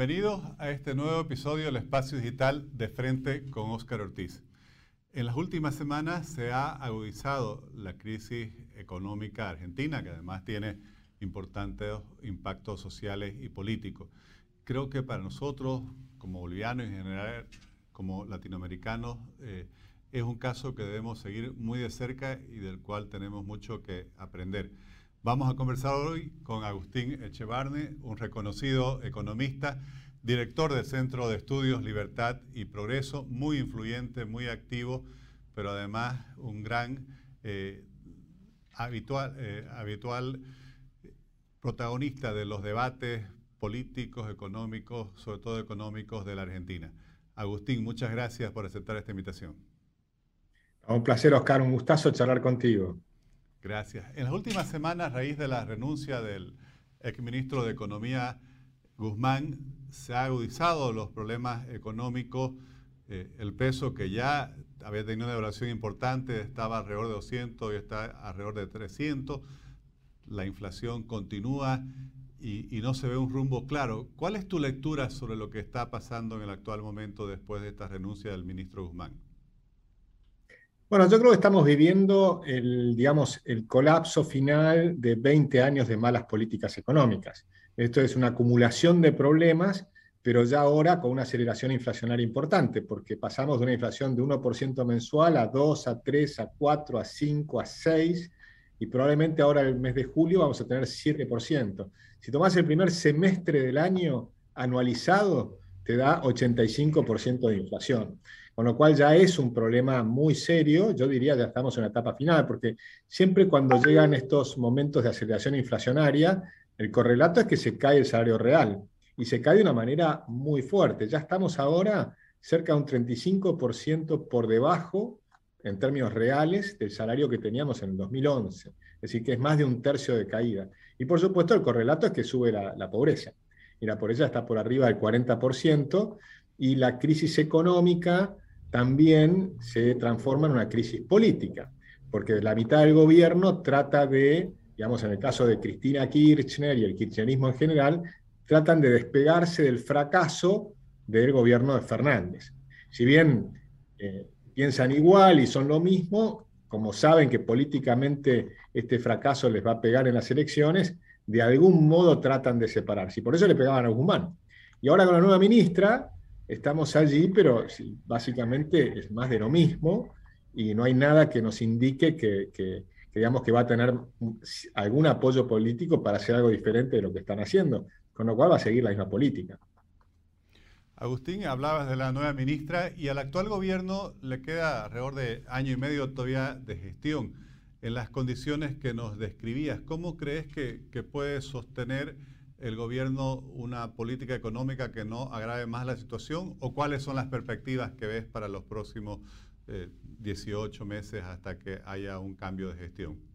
Bienvenidos a este nuevo episodio del Espacio Digital de Frente con Óscar Ortiz. En las últimas semanas se ha agudizado la crisis económica argentina, que además tiene importantes impactos sociales y políticos. Creo que para nosotros, como bolivianos y en general como latinoamericanos, eh, es un caso que debemos seguir muy de cerca y del cual tenemos mucho que aprender. Vamos a conversar hoy con Agustín Echevarne, un reconocido economista, director del Centro de Estudios Libertad y Progreso, muy influyente, muy activo, pero además un gran eh, habitual, eh, habitual protagonista de los debates políticos, económicos, sobre todo económicos de la Argentina. Agustín, muchas gracias por aceptar esta invitación. Un placer, Oscar, un gustazo charlar contigo. Gracias. En las últimas semanas, a raíz de la renuncia del exministro de Economía Guzmán, se han agudizado los problemas económicos. Eh, el peso que ya había tenido una evaluación importante estaba alrededor de 200 y está alrededor de 300. La inflación continúa y, y, no se ve un rumbo claro. ¿Cuál es tu lectura sobre lo que está pasando en el actual momento después de esta renuncia del ministro Guzmán? Bueno, yo creo que estamos viviendo el, digamos, el colapso final de 20 años de malas políticas económicas. Esto es una acumulación de problemas, pero ya ahora con una aceleración inflacionaria importante, porque pasamos de una inflación de 1% mensual a 2, a 3, a 4, a 5, a 6, y probablemente ahora el mes de julio vamos a tener 7%. Si tomás el primer semestre del año anualizado, da 85% de inflación con lo cual ya es un problema muy serio, yo diría ya estamos en la etapa final, porque siempre cuando llegan estos momentos de aceleración inflacionaria, el correlato es que se cae el salario real, y se cae de una manera muy fuerte. Ya estamos ahora cerca de un 35% por debajo, en términos reales, del salario que teníamos en el 2011. Es decir, que es más de un tercio de caída. Y por supuesto el correlato es que sube la pobreza. Y la pobreza está por arriba del 40%, y la crisis económica también se transforma en una crisis política, porque la mitad del gobierno trata de, digamos, en el caso de Cristina Kirchner y el kirchnerismo en general, tratan de despegarse del fracaso del gobierno de Fernández. Si bien eh, piensan igual y son lo mismo, como saben que políticamente este fracaso les va a pegar en las elecciones, de algún modo tratan de separarse. Y por eso le pegaban a Guzmán. Y ahora con la nueva ministra, estamos allí, pero básicamente es más de lo mismo y no hay nada que nos indique que, digamos que va a tener algún apoyo político para hacer algo diferente de lo que están haciendo, con lo cual va a seguir la misma política. Agustín, hablabas de la nueva ministra y al actual gobierno le queda alrededor de año y medio todavía de gestión. En las condiciones que nos describías, ¿cómo crees que, puede sostener el gobierno una política económica que no agrave más la situación o cuáles son las perspectivas que ves para los próximos 18 eh, meses hasta que haya un cambio de gestión?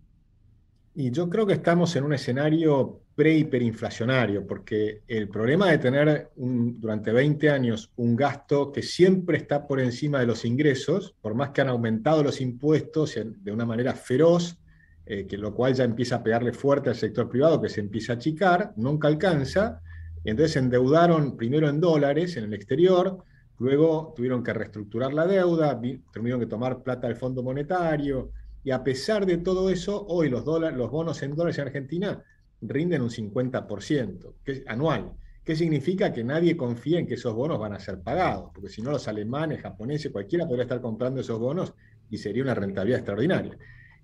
Y yo creo que estamos en un escenario pre-hiperinflacionario, porque el problema de tener durante 20 años un gasto que siempre está por encima de los ingresos, por más que han aumentado los impuestos de una manera feroz, eh, que lo cual ya empieza a pegarle fuerte al sector privado, que se empieza a achicar, nunca alcanza, y entonces endeudaron primero en dólares en el exterior, luego tuvieron que reestructurar la deuda, tuvieron que tomar plata del Fondo Monetario, y a pesar de todo eso, hoy los, bonos en dólares en Argentina rinden un 50% que es anual. ¿Qué significa? Que nadie confía en que esos bonos van a ser pagados, porque si no los alemanes, japoneses, cualquiera podría estar comprando esos bonos y sería una rentabilidad extraordinaria.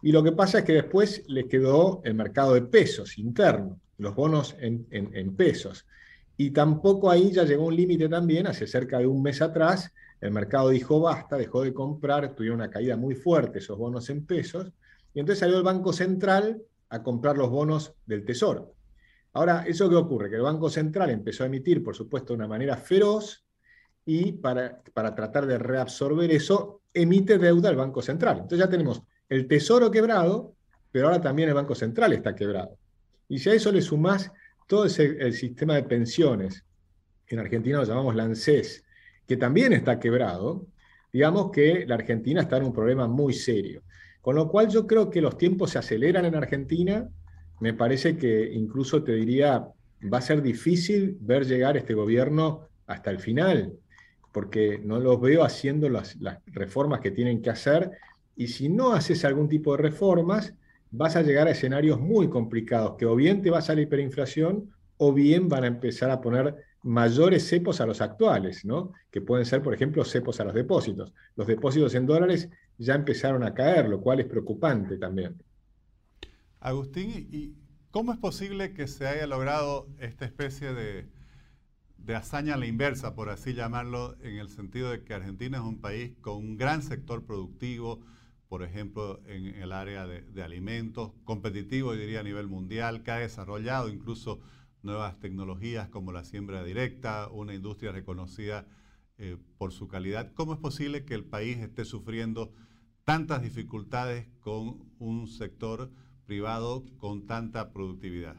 Y lo que pasa es que después les quedó el mercado de pesos interno, los bonos en, pesos. Y tampoco ahí ya llegó un límite también, hace cerca de un mes atrás, el mercado dijo basta, dejó de comprar, tuvieron una caída muy fuerte esos bonos en pesos, y entonces salió el Banco Central a comprar los bonos del Tesoro. Ahora, ¿eso qué ocurre? Que el Banco Central empezó a emitir, por supuesto, de una manera feroz, y para, para tratar de reabsorber eso, emite deuda al Banco Central. Entonces ya tenemos el tesoro quebrado, pero ahora también el Banco Central está quebrado. Y si a eso le sumás todo ese, el sistema de pensiones, en Argentina lo llamamos la ANSES, que también está quebrado, digamos que la Argentina está en un problema muy serio. Con lo cual yo creo que los tiempos se aceleran en Argentina, me parece que incluso te diría va a ser difícil ver llegar este gobierno hasta el final, porque no los veo haciendo las, reformas que tienen que hacer, y si no haces algún tipo de reformas, vas a llegar a escenarios muy complicados, que o bien te vas a la hiperinflación, o bien van a empezar a poner mayores cepos a los actuales, ¿no? que pueden ser, por ejemplo, cepos a los depósitos. Los depósitos en dólares ya empezaron a caer, lo cual es preocupante también. Agustín, ¿y cómo es posible que se haya logrado esta especie de, de hazaña a la inversa, por así llamarlo, en el sentido de que Argentina es un país con un gran sector productivo, por ejemplo, en el área de, de alimentos, competitivo, yo diría, a nivel mundial, que ha desarrollado incluso nuevas tecnologías como la siembra directa, una industria reconocida eh, por su calidad. ¿Cómo es posible que el país esté sufriendo tantas dificultades con un sector privado con tanta productividad?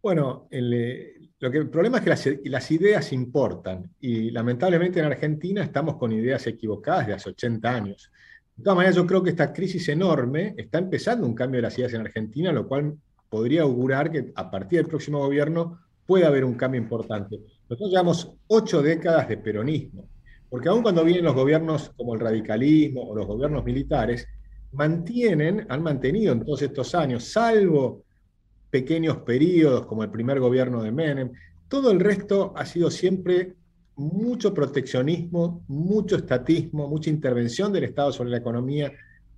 Bueno, el, eh, lo que, el problema es que las, las, ideas importan y lamentablemente en Argentina estamos con ideas equivocadas de hace 80 años. De todas maneras, yo creo que esta crisis enorme está empezando un cambio de las ideas en Argentina, lo cual podría augurar que a partir del próximo gobierno pueda haber un cambio importante. Nosotros llevamos ocho décadas de peronismo, porque aun cuando vienen los gobiernos como el radicalismo o los gobiernos militares, mantienen, han mantenido en todos estos años, salvo pequeños periodos como el primer gobierno de Menem, todo el resto ha sido siempre mucho proteccionismo, mucho estatismo, mucha intervención del Estado sobre la economía,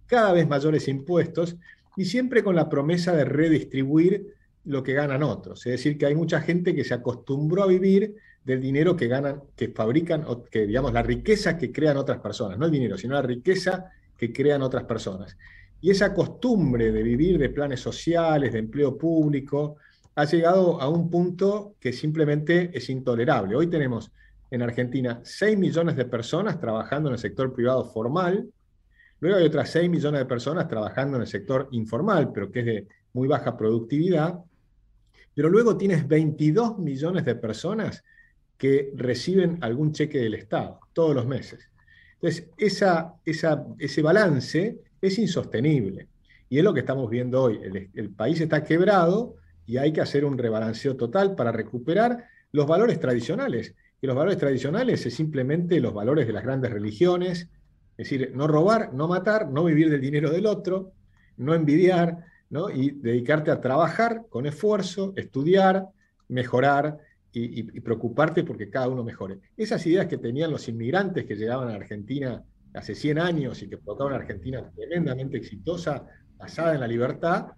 cada vez mayores impuestos, y siempre con la promesa de redistribuir lo que ganan otros. Es decir, que hay mucha gente que se acostumbró a vivir del dinero que ganan, que fabrican, que digamos, la riqueza que crean otras personas, no el dinero, sino la riqueza que crean otras personas. Y esa costumbre de vivir de planes sociales, de empleo público, ha llegado a un punto que simplemente es intolerable. Hoy tenemos en Argentina 6 millones de personas trabajando en el sector privado formal, Luego hay otras 6 millones de personas trabajando en el sector informal, pero que es de muy baja productividad. Pero luego tienes 22 millones de personas que reciben algún cheque del Estado todos los meses. Entonces, ese balance es insostenible. Y es lo que estamos viendo hoy. El, el país está quebrado y hay que hacer un rebalanceo total para recuperar los valores tradicionales. Y los valores tradicionales es simplemente los valores de las grandes religiones, es decir, no robar, no matar, no vivir del dinero del otro, no envidiar, ¿no? y dedicarte a trabajar con esfuerzo, estudiar, mejorar y, preocuparte porque cada uno mejore. Esas ideas que tenían los inmigrantes que llegaban a Argentina hace 100 años y que provocaban una Argentina tremendamente exitosa, basada en la libertad,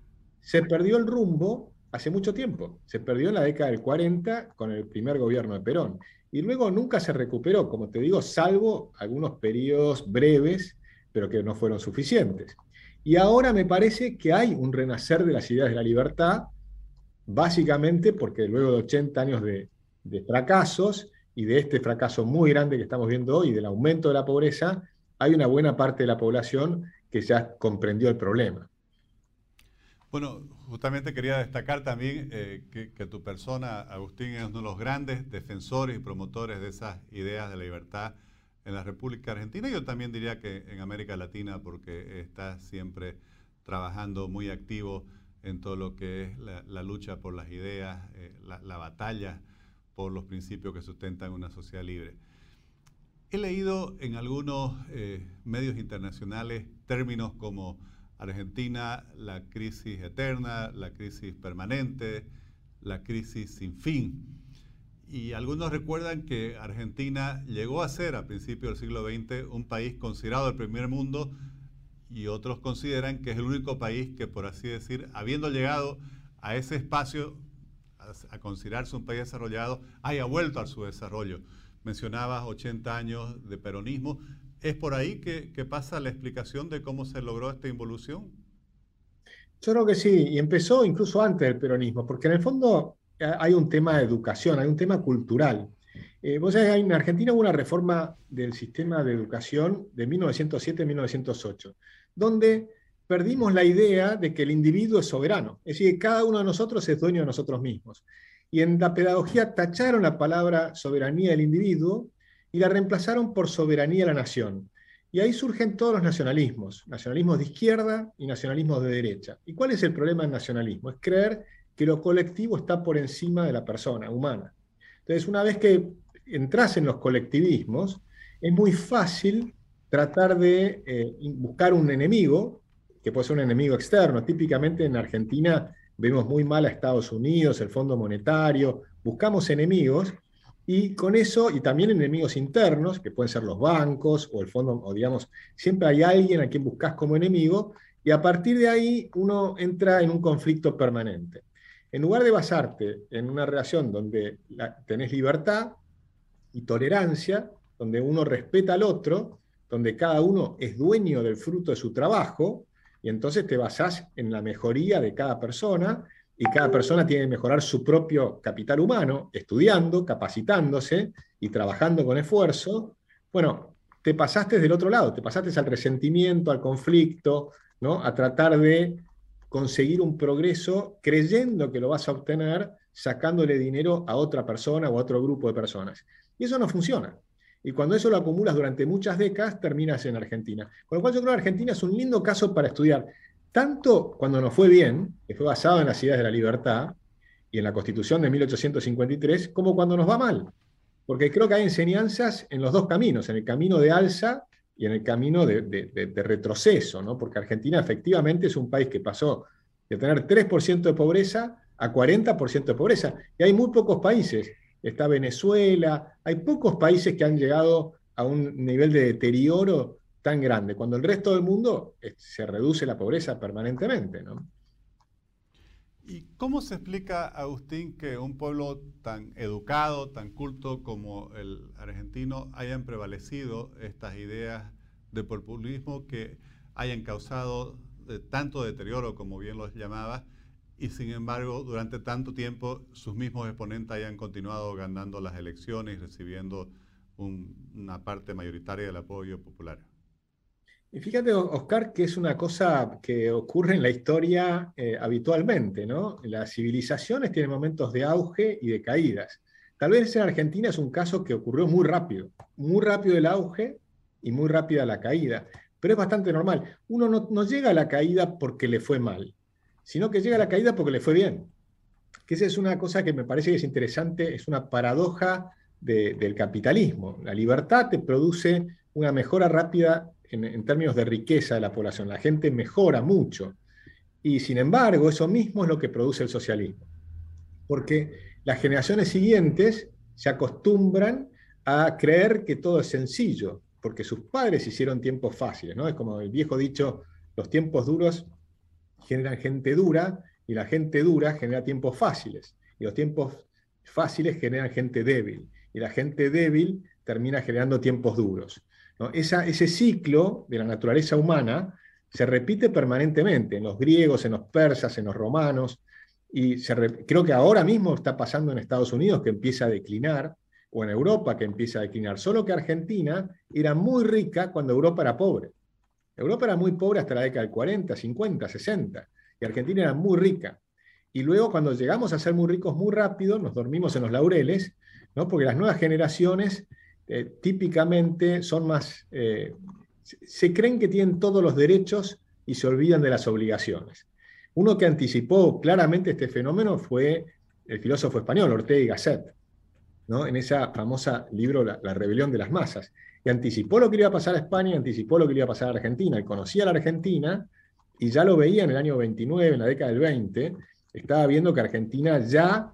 se perdió el rumbo hace mucho tiempo. Se perdió en la década del 40 con el primer gobierno de Perón y luego nunca se recuperó, como te digo, salvo algunos periodos breves, pero que no fueron suficientes. Y ahora me parece que hay un renacer de las ideas de la libertad, básicamente porque luego de 80 años de, de fracasos y de este fracaso muy grande que estamos viendo hoy, del aumento de la pobreza, hay una buena parte de la población que ya comprendió el problema. Bueno, justamente quería destacar también eh, que, tu persona, Agustín, es uno de los grandes defensores y promotores de esas ideas de la libertad en la República Argentina. Yo también diría que en América Latina, porque está siempre trabajando muy activo en todo lo que es la, lucha por las ideas, eh, la, batalla por los principios que sustentan una sociedad libre. He leído en algunos eh, medios internacionales términos como Argentina, la crisis eterna, la crisis permanente, la crisis sin fin. Y algunos recuerdan que Argentina llegó a ser a principios del siglo XX un país considerado el primer mundo y otros consideran que es el único país que, por así decir, habiendo llegado a ese espacio, a, considerarse un país desarrollado, haya vuelto a su desarrollo. Mencionabas 80 años de peronismo. ¿Es por ahí que, pasa la explicación de cómo se logró esta involución? Yo creo que sí, y empezó incluso antes del peronismo, porque en el fondo eh, hay un tema de educación, hay un tema cultural. Eh, vos sabés, en Argentina hubo una reforma del sistema de educación de 1907-1908, donde perdimos la idea de que el individuo es soberano, es decir, cada uno de nosotros es dueño de nosotros mismos. Y en la pedagogía tacharon la palabra soberanía del individuo y la reemplazaron por soberanía de la nación. Y ahí surgen todos los nacionalismos, nacionalismos de izquierda y nacionalismos de derecha. ¿Y cuál es el problema del nacionalismo? Es creer que lo colectivo está por encima de la persona humana. Entonces, una vez que entras en los colectivismos, es muy fácil tratar de eh, buscar un enemigo, que puede ser un enemigo externo. Típicamente en Argentina vemos muy mal a Estados Unidos, el Fondo Monetario, buscamos enemigos y con eso, y también enemigos internos, que pueden ser los bancos o el fondo, o digamos, siempre hay alguien a quien buscas como enemigo, y a partir de ahí uno entra en un conflicto permanente. En lugar de basarte en una relación donde tenés libertad y tolerancia, donde uno respeta al otro, donde cada uno es dueño del fruto de su trabajo, y entonces te basás en la mejoría de cada persona, y cada persona tiene que mejorar su propio capital humano, estudiando, capacitándose y trabajando con esfuerzo. Bueno, te pasaste del otro lado, te pasaste al resentimiento, al conflicto, ¿no? a tratar de conseguir un progreso creyendo que lo vas a obtener sacándole dinero a otra persona o a otro grupo de personas. Y eso no funciona. Y cuando eso lo acumulas durante muchas décadas, terminas en Argentina. Con lo cual yo creo que Argentina es un lindo caso para estudiar, tanto cuando nos fue bien, que fue basado en las ideas de la libertad y en la Constitución de 1853, como cuando nos va mal. Porque creo que hay enseñanzas en los dos caminos, en el camino de alza y en el camino de, retroceso, ¿no? porque Argentina efectivamente es un país que pasó de tener 3% de pobreza a 40% de pobreza. Y hay muy pocos países. Está Venezuela, hay pocos países que han llegado a un nivel de deterioro tan grande, cuando el resto del mundo eh, se reduce la pobreza permanentemente. ¿no? ¿Y cómo se explica, Agustín, que un pueblo tan educado, tan culto como el argentino hayan prevalecido estas ideas de populismo que hayan causado tanto deterioro, como bien los llamaba, y sin embargo, durante tanto tiempo sus mismos exponentes hayan continuado ganando las elecciones y recibiendo una parte mayoritaria del apoyo popular? Y fíjate, Oscar, que es una cosa que ocurre en la historia eh, habitualmente, ¿no? Las civilizaciones tienen momentos de auge y de caídas. Tal vez en Argentina es un caso que ocurrió muy rápido, muy rápido el auge y muy rápida la caída, pero es bastante normal. Uno no, llega a la caída porque le fue mal, sino que llega a la caída porque le fue bien. Que esa es una cosa que me parece que es interesante, es una paradoja del capitalismo. La libertad te produce una mejora rápida en, términos de riqueza de la población. La gente mejora mucho. Y sin embargo, eso mismo es lo que produce el socialismo. Porque las generaciones siguientes se acostumbran a creer que todo es sencillo, porque sus padres hicieron tiempos fáciles, ¿no? Es como el viejo dicho, los tiempos duros generan gente dura y la gente dura genera tiempos fáciles. Y los tiempos fáciles generan gente débil. Y la gente débil termina generando tiempos duros ese ciclo de la naturaleza humana se repite permanentemente en los griegos, en los persas, en los romanos, y creo que ahora mismo está pasando en Estados Unidos que empieza a declinar, o en Europa que empieza a declinar, solo que Argentina era muy rica cuando Europa era pobre. Europa era muy pobre hasta la década del 40, 50, 60, y Argentina era muy rica. Y luego cuando llegamos a ser muy ricos muy rápido, nos dormimos en los laureles, ¿no? porque las nuevas generaciones eh, típicamente son más, eh, se creen que tienen todos los derechos y se olvidan de las obligaciones. Uno que anticipó claramente este fenómeno fue el filósofo español Ortega y Gasset, ¿no? en esa famosa libro la, rebelión de las masas, y anticipó lo que iba a pasar a España anticipó lo que iba a pasar a Argentina, y conocía a la Argentina y ya lo veía en el año 29, en la década del 20, estaba viendo que Argentina ya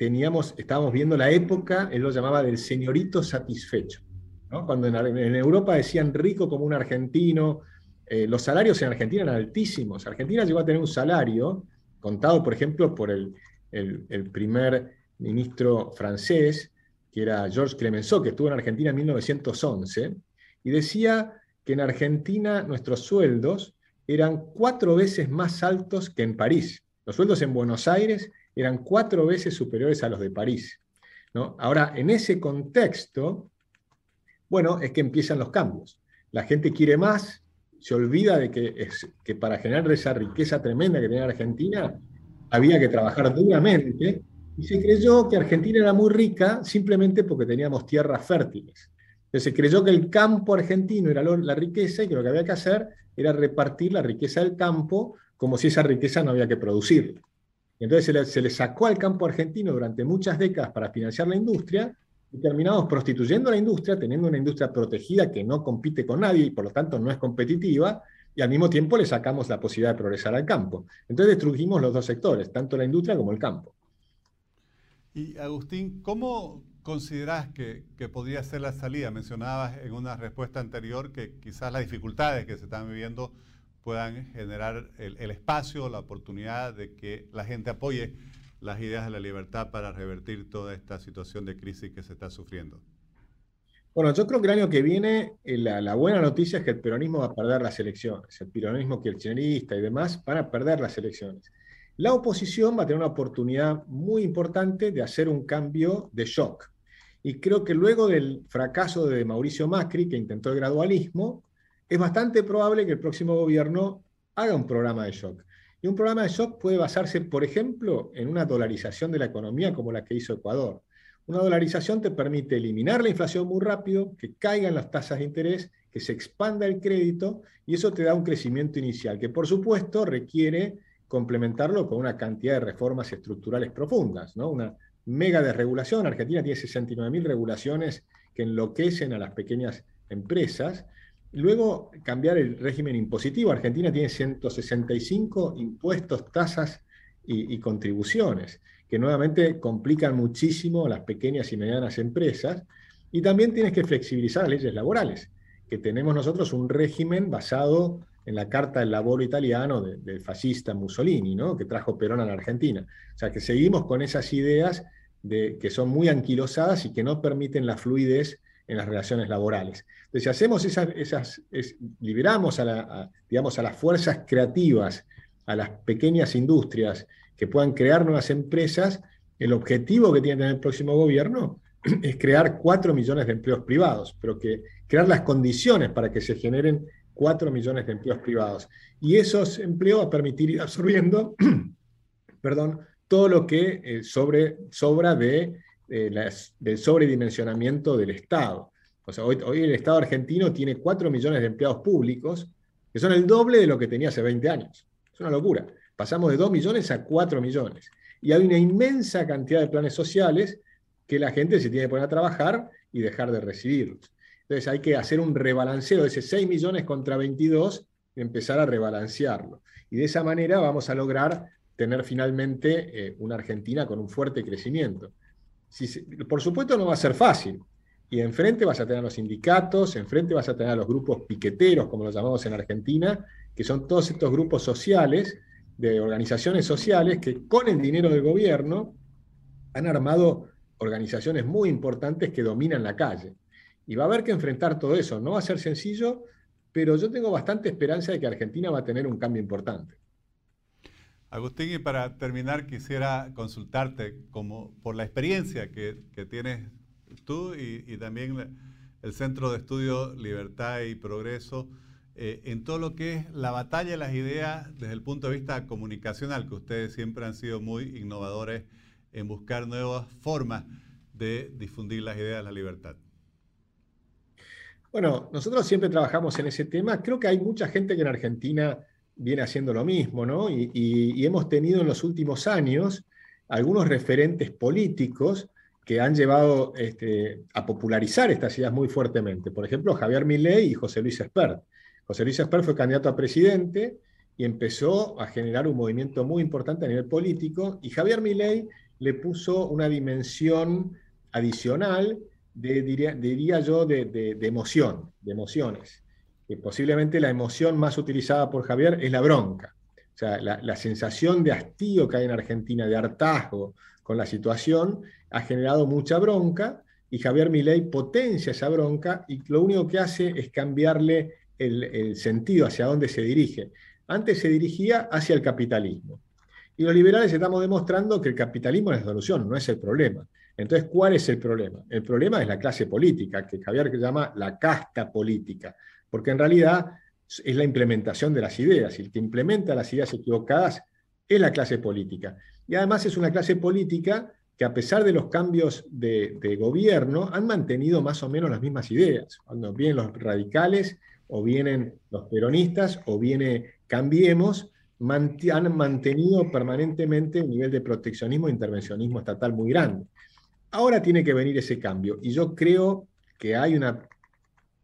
teníamos, estábamos viendo la época, él lo llamaba del señorito satisfecho. Cuando en, Europa decían rico como un argentino, eh, los salarios en Argentina eran altísimos. Argentina llegó a tener un salario, contado por ejemplo por el, el, primer ministro francés, que era Georges Clemenceau, que estuvo en Argentina en 1911, y decía que en Argentina nuestros sueldos eran cuatro veces más altos que en París. Los sueldos en Buenos Aires eran cuatro veces superiores a los de París. Ahora, en ese contexto, bueno, es que empiezan los cambios. La gente quiere más, se olvida de que, que para generar esa riqueza tremenda que tenía Argentina, había que trabajar duramente, y se creyó que Argentina era muy rica simplemente porque teníamos tierras fértiles. Entonces se creyó que el campo argentino era la riqueza y que lo que había que hacer era repartir la riqueza del campo como si esa riqueza no había que producirla. Entonces se le, sacó al campo argentino durante muchas décadas para financiar la industria y terminamos prostituyendo la industria, teniendo una industria protegida que no compite con nadie y por lo tanto no es competitiva, y al mismo tiempo le sacamos la posibilidad de progresar al campo. Entonces destruimos los dos sectores, tanto la industria como el campo. Y Agustín, ¿cómo considerás que, podría ser la salida? Mencionabas en una respuesta anterior que quizás las dificultades que se están viviendo puedan generar el, el espacio, la oportunidad de que la gente apoye las ideas de la libertad para revertir toda esta situación de crisis que se está sufriendo. Bueno, yo creo que el año que viene eh, la, buena noticia es que el peronismo va a perder las elecciones. El peronismo kirchnerista y demás van a perder las elecciones. La oposición va a tener una oportunidad muy importante de hacer un cambio de shock. Y creo que luego del fracaso de Mauricio Macri, que intentó el gradualismo, es bastante probable que el próximo gobierno haga un programa de shock. Y un programa de shock puede basarse, por ejemplo, en una dolarización de la economía como la que hizo Ecuador. Una dolarización te permite eliminar la inflación muy rápido, que caigan las tasas de interés, que se expanda el crédito y eso te da un crecimiento inicial, que por supuesto requiere complementarlo con una cantidad de reformas estructurales profundas, ¿no? Una mega desregulación. Argentina tiene 69.000 regulaciones que enloquecen a las pequeñas empresas. Luego, cambiar el régimen impositivo. Argentina tiene 165 impuestos, tasas y contribuciones que nuevamente complican muchísimo a las pequeñas y medianas empresas. Y también tienes que flexibilizar las leyes laborales, que tenemos nosotros un régimen basado en la Carta del Laboro italiano del fascista Mussolini, ¿no? que trajo Perón a la Argentina. O sea, que seguimos con esas ideas de, que son muy anquilosadas y que no permiten la fluidez en las relaciones laborales. Entonces, si hacemos esas, liberamos a, digamos, a las fuerzas creativas, a las pequeñas industrias que puedan crear nuevas empresas, el objetivo que tiene el próximo gobierno es crear 4 millones de empleos privados, pero que crear las condiciones para que se generen 4 millones de empleos privados. Y esos empleos permitir ir absorbiendo perdón, todo lo que eh, sobre, sobra de, del sobredimensionamiento del Estado. O sea, hoy, hoy, el Estado argentino tiene 4 millones de empleados públicos, que son el doble de lo que tenía hace 20 años. Es una locura. Pasamos de 2 millones a 4 millones. Y hay una inmensa cantidad de planes sociales que la gente se tiene que poner a trabajar y dejar de recibirlos. Entonces hay que hacer un rebalanceo de ese 6 millones contra 22 y empezar a rebalancearlo. Y de esa manera vamos a lograr tener finalmente eh, una Argentina con un fuerte crecimiento. Por supuesto no va a ser fácil. Y enfrente vas a tener a los sindicatos, enfrente vas a tener a los grupos piqueteros, como los llamamos en Argentina, que son todos estos grupos sociales de organizaciones sociales que con el dinero del gobierno han armado organizaciones muy importantes que dominan la calle. Y va a haber que enfrentar todo eso. No va a ser sencillo, pero yo tengo bastante esperanza de que Argentina va a tener un cambio importante. Agustín, y para terminar quisiera consultarte como por la experiencia que, tienes tú y, y también el Centro de Estudio Libertad y Progreso eh, en todo lo que es la batalla de las ideas desde el punto de vista comunicacional, que ustedes siempre han sido muy innovadores en buscar nuevas formas de difundir las ideas de la libertad. Bueno, nosotros siempre trabajamos en ese tema. Creo que hay mucha gente que en Argentina viene haciendo lo mismo, ¿no? Y, hemos tenido en los últimos años algunos referentes políticos que han llevado este, a popularizar estas ideas muy fuertemente. Por ejemplo, Javier Milei y José Luis Espert. José Luis Esper fue candidato a presidente y empezó a generar un movimiento muy importante a nivel político, y Javier Milei le puso una dimensión adicional, de, diría, yo, de, emoción, de emociones. Que posiblemente la emoción más utilizada por Javier es la bronca. O sea, la, sensación de hastío que hay en Argentina, de hartazgo con la situación, ha generado mucha bronca, y Javier Milei potencia esa bronca, y lo único que hace es cambiarle el, sentido hacia dónde se dirige. Antes se dirigía hacia el capitalismo. Y los liberales estamos demostrando que el capitalismo es la solución, no es el problema. Entonces, ¿cuál es el problema? El problema es la clase política, que Javier llama la casta política, porque en realidad es la implementación de las ideas, y el que implementa las ideas equivocadas es la clase política. Y además es una clase política que a pesar de los cambios de, gobierno han mantenido más o menos las mismas ideas. Cuando vienen los radicales, o vienen los peronistas, o viene Cambiemos, han mantenido permanentemente un nivel de proteccionismo e intervencionismo estatal muy grande. Ahora tiene que venir ese cambio y yo creo que hay una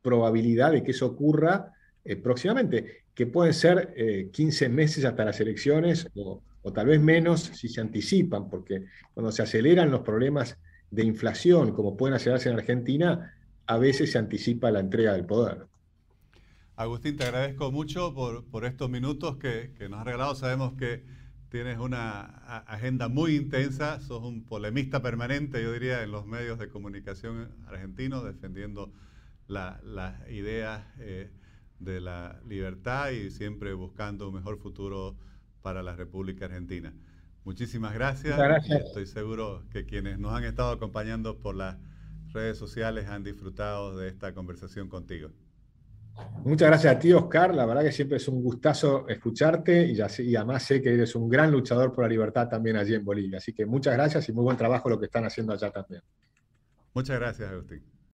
probabilidad de que eso ocurra eh, próximamente, que pueden ser 15 eh, meses hasta las elecciones o, tal vez menos si se anticipan, porque cuando se aceleran los problemas de inflación, como pueden acelerarse en Argentina, a veces se anticipa la entrega del poder. Agustín, te agradezco mucho por, estos minutos que, nos has regalado. Sabemos que tienes una agenda muy intensa, sos un polemista permanente, yo diría, en los medios de comunicación argentinos, defendiendo las ideas eh, de la libertad y siempre buscando un mejor futuro para la República Argentina. Muchísimas gracias. gracias. estoy seguro que quienes nos han estado acompañando por las redes sociales han disfrutado de esta conversación contigo. Muchas gracias a ti, Oscar. La verdad que siempre es un gustazo escucharte y, ya, y además sé que eres un gran luchador por la libertad también allí en Bolivia. Así que muchas gracias y muy buen trabajo lo que están haciendo allá también. Muchas gracias, Agustín.